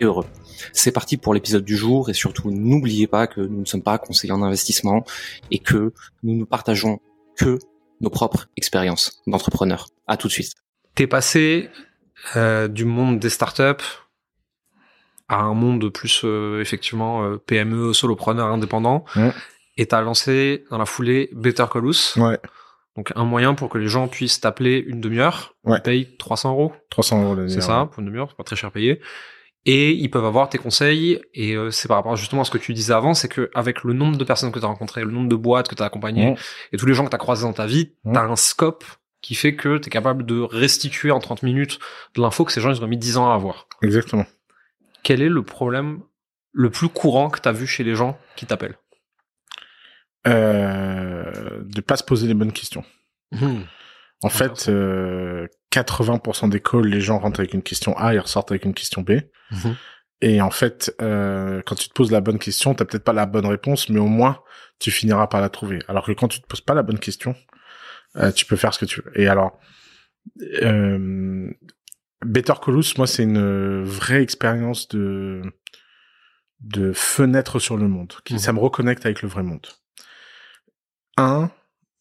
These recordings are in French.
et heureux. C'est parti pour l'épisode du jour et surtout n'oubliez pas que nous ne sommes pas conseillers en investissement et que nous ne partageons que nos propres expériences d'entrepreneurs. À tout de suite. T'es passé euh, du monde des startups à un monde plus euh, effectivement euh, PME, solopreneur, indépendant, Ouais. et t'as lancé dans la foulée Better Call Us. Ouais, Donc un moyen pour que les gens puissent t'appeler une demi-heure. Ouais. Ils payent 300 euros, 300 euros c'est ça, pour une demi-heure, c'est pas très cher payé. Et ils peuvent avoir tes conseils. Et euh, c'est par rapport justement à ce que tu disais avant, c'est que avec le nombre de personnes que tu as rencontrées, le nombre de boîtes que tu as accompagnées, et tous les gens que tu as croisés dans ta vie, Ouais. tu as un scope qui fait que tu es capable de restituer en 30 minutes de l'info que ces gens ils ont mis 10 ans à avoir. Exactement. Quel est le problème le plus courant que tu as vu chez les gens qui t'appellent? Euh, de pas se poser les bonnes questions. En fait, euh, 80% des calls, les gens rentrent avec une question A, ils ressortent avec une question B. Mhm. Et en fait, euh, quand tu te poses la bonne question, t'as peut-être pas la bonne réponse, mais au moins tu finiras par la trouver. Alors que quand tu te poses pas la bonne question, euh, tu peux faire ce que tu veux. Et alors, euh, Better Call Us, moi, c'est une vraie expérience de de fenêtre sur le monde. Qui, Mhm. Ça me reconnecte avec le vrai monde. Un,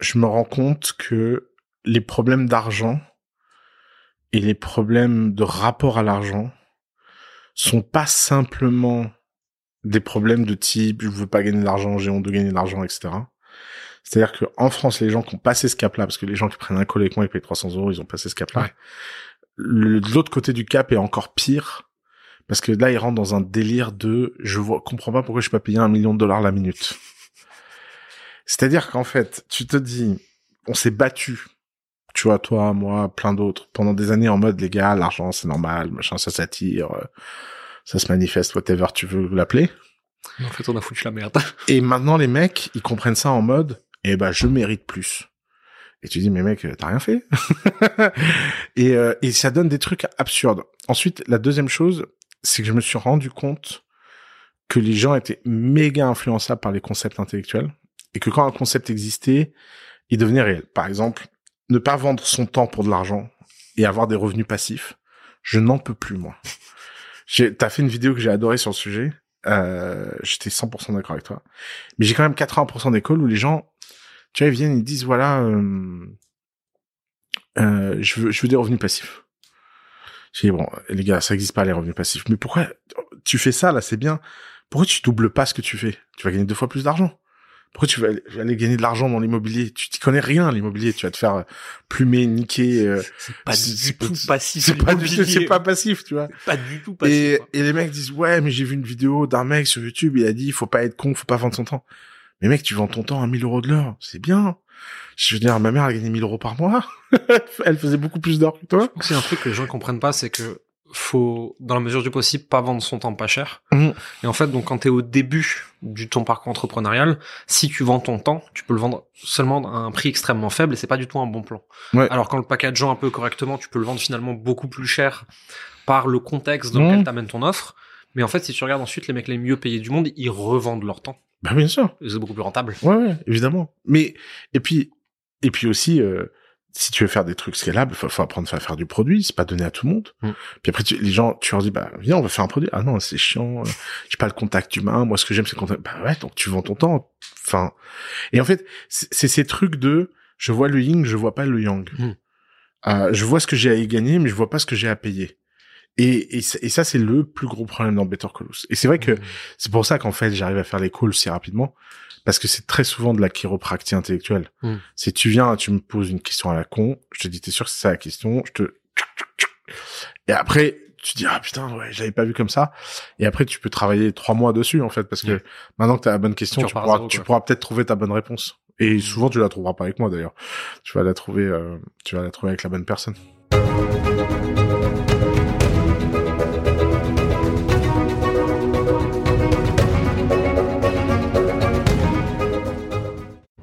je me rends compte que les problèmes d'argent et les problèmes de rapport à l'argent sont pas simplement des problèmes de type je veux pas gagner de l'argent, j'ai honte de gagner de l'argent, etc. C'est-à-dire que en France, les gens qui ont passé ce cap-là, parce que les gens qui prennent un call avec moi, ils payent 300 euros, ils ont passé ce cap-là. Ouais. L'autre côté du cap est encore pire, parce que là, ils rentrent dans un délire de je vois, comprends pas pourquoi je suis pas payé un million de dollars la minute. C'est-à-dire qu'en fait, tu te dis, on s'est battu, tu vois, toi, moi, plein d'autres, pendant des années en mode, les gars, l'argent, c'est normal, machin, ça s'attire, euh, ça se manifeste, whatever tu veux l'appeler. En fait, on a foutu la merde. Et maintenant, les mecs, ils comprennent ça en mode, eh ben, je mérite plus. Et tu dis, mais mec, t'as rien fait. et, euh, et ça donne des trucs absurdes. Ensuite, la deuxième chose, c'est que je me suis rendu compte que les gens étaient méga influençables par les concepts intellectuels et que quand un concept existait, il devenait réel. Par exemple, ne pas vendre son temps pour de l'argent et avoir des revenus passifs. Je n'en peux plus, moi. J'ai- T'as fait une vidéo que j'ai adorée sur le sujet. Euh, J'étais 100% d'accord avec toi. Mais j'ai quand même 80% des calls où les gens, tu vois, ils viennent, ils disent, voilà, euh, euh, je, veux, je veux des revenus passifs. Je dis, bon, les gars, ça existe pas, les revenus passifs. Mais pourquoi tu fais ça, là, c'est bien. Pourquoi tu doubles pas ce que tu fais? Tu vas gagner deux fois plus d'argent. Pourquoi tu vas aller, aller gagner de l'argent dans l'immobilier? Tu t'y connais rien, l'immobilier. Tu vas te faire euh, plumer, niquer. euh, C'est pas du tout passif. c'est pas, du tout- c'est pas passif, tu vois. Pas du tout passif. Et, et les mecs disent ouais mais j'ai vu une vidéo d'un mec sur YouTube il a dit faut pas être con faut pas vendre son temps mais mec tu vends ton temps à 1000 euros de l'heure c'est bien je veux dire ma mère a gagné 1000 euros par mois elle faisait beaucoup plus d'heures que toi C'est un truc que les gens comprennent pas, c'est que faut, dans la mesure du possible, pas vendre son temps pas cher. Mhm. Et en fait, donc, quand t'es au début du ton parcours entrepreneurial, si tu vends ton temps, tu peux le vendre seulement à un prix extrêmement faible et c'est pas du tout un bon plan. Ouais. Alors, quand le packageant un peu correctement, tu peux le vendre finalement beaucoup plus cher par le contexte dans Mhm. lequel t'amènes ton offre. Mais en fait, si tu regardes ensuite les mecs les mieux payés du monde, ils revendent leur temps. bah bien sûr c'est beaucoup plus rentable. ouais ouais évidemment mais et puis et puis aussi euh, si tu veux faire des trucs scalables faut, faut apprendre à faire du produit c'est pas donné à tout le monde. Mm. puis après tu- les gens tu leur dis bah viens on va faire un produit. Ah non c'est chiant euh, j'ai pas le contact humain. Moi ce que j'aime c'est le contact. Bah ouais donc tu vends ton temps. Enfin et en fait c'est c'est ces trucs de je vois le yin je vois pas le yang. Mm. Euh, je vois ce que j'ai à y gagner mais je vois pas ce que j'ai à payer et, et, ça- et ça c'est le plus gros problème dans Better Call Saul. et c'est vrai que Mhm. c'est pour ça qu'en fait, j'arrive à faire les calls si rapidement. Parce que c'est très souvent de la chiropractie intellectuelle. Mm. C'est tu viens, tu me poses une question à la con, je te dis, t'es sûr que c'est ça la question, je te... Et après, tu dis, ah putain, ouais, j'avais pas vu comme ça. Et après, tu peux travailler trois mois dessus, en fait, parce que Ouais. maintenant que t'as la bonne question, Tu pourras, zéro, tu quoi. pourras peut-être trouver ta bonne réponse. Et souvent, tu la trouveras pas avec moi, d'ailleurs. Tu vas la trouver, euh, tu vas la trouver avec la bonne personne.